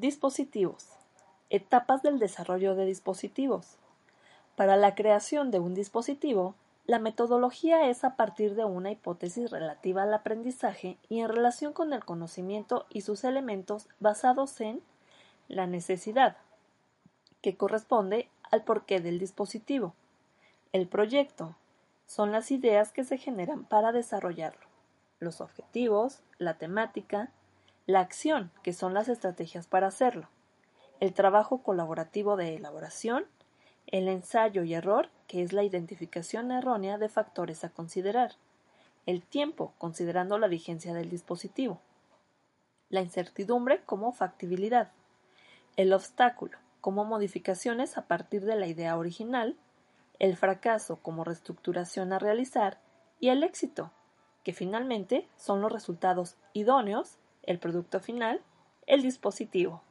Dispositivos. Etapas del desarrollo de dispositivos. Para la creación de un dispositivo, la metodología es a partir de una hipótesis relativa al aprendizaje y en relación con el conocimiento y sus elementos basados en la necesidad, que corresponde al porqué del dispositivo. El proyecto son las ideas que se generan para desarrollarlo, los objetivos, la temática, la acción, que son las estrategias para hacerlo, el trabajo colaborativo de elaboración, el ensayo y error, que es la identificación errónea de factores a considerar, el tiempo, considerando la vigencia del dispositivo, la incertidumbre como factibilidad, el obstáculo, como modificaciones a partir de la idea original, el fracaso como reestructuración a realizar. Y el éxito, que finalmente son los resultados idóneos, el producto final, el dispositivo.